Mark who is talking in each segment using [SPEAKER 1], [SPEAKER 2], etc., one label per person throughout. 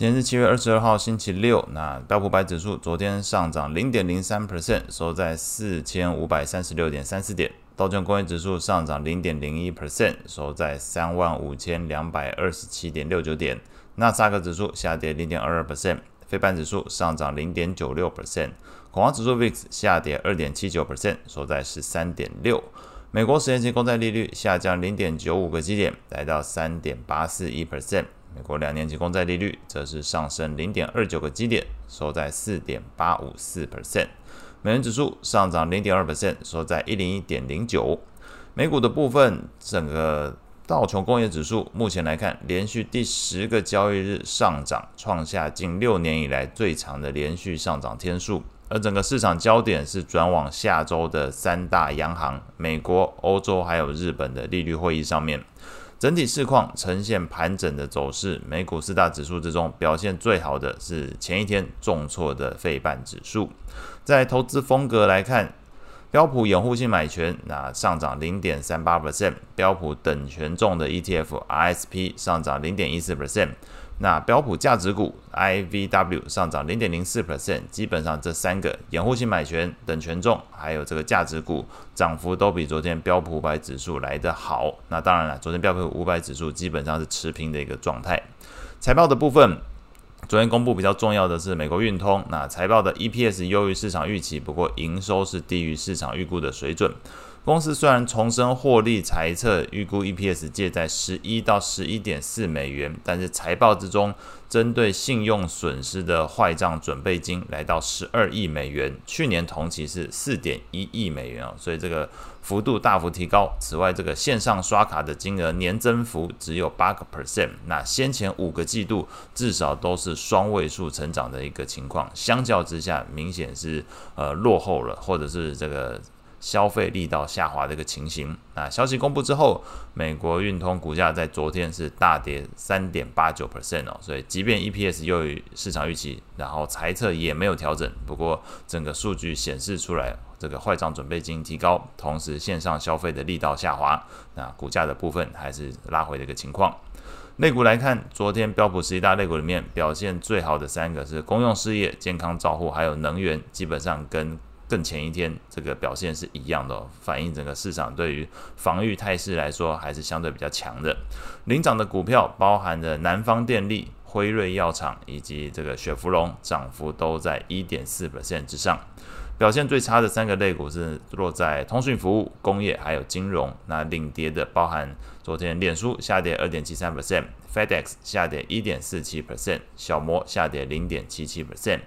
[SPEAKER 1] 今天是七月二十二号，星期六。那标普百指数昨天上涨零点零三 percent，收在四千五百三十六点三四点。道琼工业指数上涨零点零一 percent，收在三万五千两百二十七点六九点。纳斯达克指数下跌零点二二 percent，费半指数上涨零点九六 percent，恐慌指数 VIX 下跌二点七九 percent，收在十三点六。美国十年期公债利率下降零点九五个基点，来到三点八四一 percent。美国两年期公债利率则是上升零点二九个基点，收在四点八五四 percent。美元指数上涨零点二 percent，收在一零一点零九。美股的部分，整个道琼工业指数目前来看，连续第十个交易日上涨，创下近六年以来最长的连续上涨天数。而整个市场焦点是转往下周的三大央行——美国、欧洲还有日本的利率会议上面。整体市况呈现盘整的走势，美股四大指数之中表现最好的是前一天重挫的费半指数。在投资风格来看，标普掩护性买权那上涨零点三八 percent，标普等权重的 ETF RSP 上涨零点一四 percent。那标普价值股 IVW 上涨零点零四 percent，基本上这三个掩护性买权、等权重，还有这个价值股涨幅都比昨天标普五百指数来得好。那当然了，昨天标普五百指数基本上是持平的一个状态。财报的部分，昨天公布比较重要的是美国运通，那财报的 EPS 优于市场预期，不过营收是低于市场预估的水准。公司虽然重申获利财测预估 EPS 介在十一到十一点四美元，但是财报之中针对信用损失的坏账准备金来到十二亿美元，去年同期是四点一亿美元哦，所以这个幅度大幅提高。此外，这个线上刷卡的金额年增幅只有八个 percent，那先前五个季度至少都是双位数成长的一个情况，相较之下明显是呃落后了，或者是这个。消费力道下滑的一个情形。那消息公布之后，美国运通股价在昨天是大跌三点八九 percent 哦。所以，即便 EPS 优于市场预期，然后财测也没有调整。不过，整个数据显示出来，这个坏账准备金提高，同时线上消费的力道下滑，那股价的部分还是拉回的一个情况。类股来看，昨天标普十一大类股里面表现最好的三个是公用事业、健康照护还有能源，基本上跟更前一天，这个表现是一样的，反映整个市场对于防御态势来说还是相对比较强的。领涨的股票包含着南方电力、辉瑞药厂以及这个雪佛龙，涨幅都在一点四 percent 之上。表现最差的三个类股是落在通讯服务、工业还有金融。那领跌的包含昨天脸书下跌二点七三 percent，FedEx 下跌一点四七 percent，小摩下跌零点七七 percent。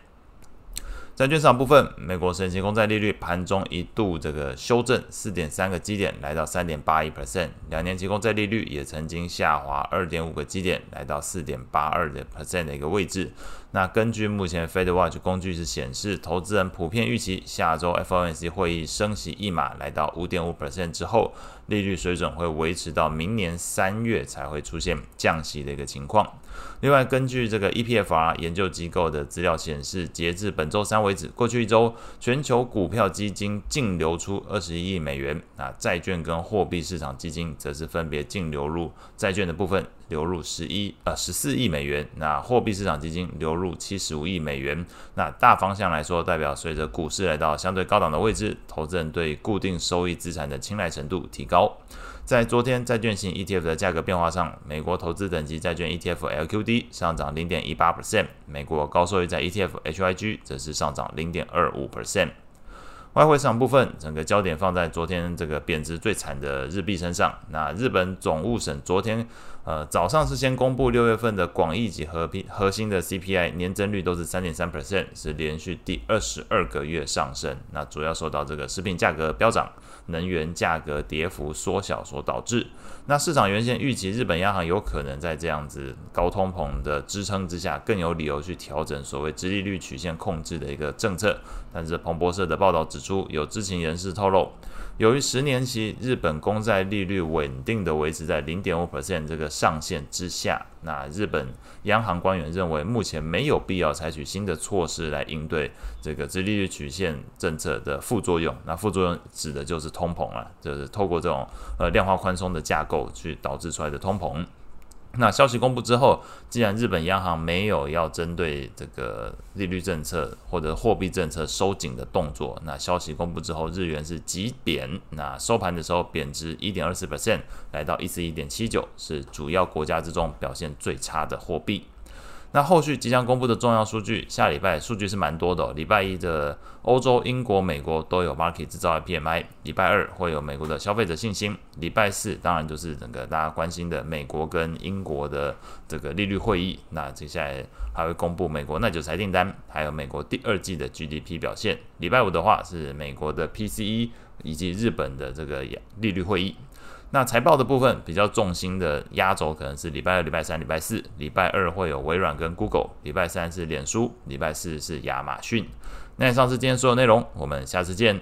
[SPEAKER 1] 债券市场部分，美国十年期公债利率盘中一度这个修正四点三个基点，来到三点八一 percent。两年期公债利率也曾经下滑二点五个基点，来到四点八二的 percent 的一个位置。那根据目前 FedWatch 工具是显示，投资人普遍预期下周 FOMC 会议升息一码，来到五点五 percent 之后，利率水准会维持到明年三月才会出现降息的一个情况。另外，根据这个 EPFR 研究机构的资料显示，截至本周三为止，过去一周全球股票基金净流出二十一亿美元，啊，债券跟货币市场基金则是分别净流入债券的部分流入十一呃十四亿美元，那货币市场基金流入七十五亿美元。那大方向来说，代表随着股市来到相对高档的位置，投资人对固定收益资产的青睐程度提高。在昨天债券型 ETF 的价格变化上，美国投资等级债券 ETF LQD 上涨零点一八 percent，美国高收益债 ETF HYG 则是上涨零点二五 percent。外汇市场部分，整个焦点放在昨天这个贬值最惨的日币身上。那日本总务省昨天呃早上是先公布六月份的广义及核核心的 CPI 年增率都是三点三 percent，是连续第二十二个月上升。那主要受到这个食品价格飙涨。能源价格跌幅缩小所导致，那市场原先预期日本央行有可能在这样子高通膨的支撑之下，更有理由去调整所谓直利率曲线控制的一个政策。但是彭博社的报道指出，有知情人士透露，由于十年期日本公债利率稳定的维持在零点五 percent 这个上限之下，那日本央行官员认为目前没有必要采取新的措施来应对这个殖利率曲线政策的副作用。那副作用指的就是通膨了，就是透过这种呃量化宽松的架构去导致出来的通膨。那消息公布之后，既然日本央行没有要针对这个利率政策或者货币政策收紧的动作，那消息公布之后，日元是急贬，那收盘的时候贬值一点二四 percent，来到一四一点七九，是主要国家之中表现最差的货币。那后续即将公布的重要数据，下礼拜数据是蛮多的。礼拜一的欧洲、英国、美国都有 market 制造业 PMI，礼拜二会有美国的消费者信心，礼拜四当然就是整个大家关心的美国跟英国的这个利率会议。那接下来还会公布美国耐久财订单，还有美国第二季的 GDP 表现。礼拜五的话是美国的 PCE 以及日本的这个利率会议。那财报的部分比较重心的压轴可能是礼拜二、礼拜三、礼拜四。礼拜二会有微软跟 Google，礼拜三是脸书，礼拜四是亚马逊。那以上是今天所有内容，我们下次见。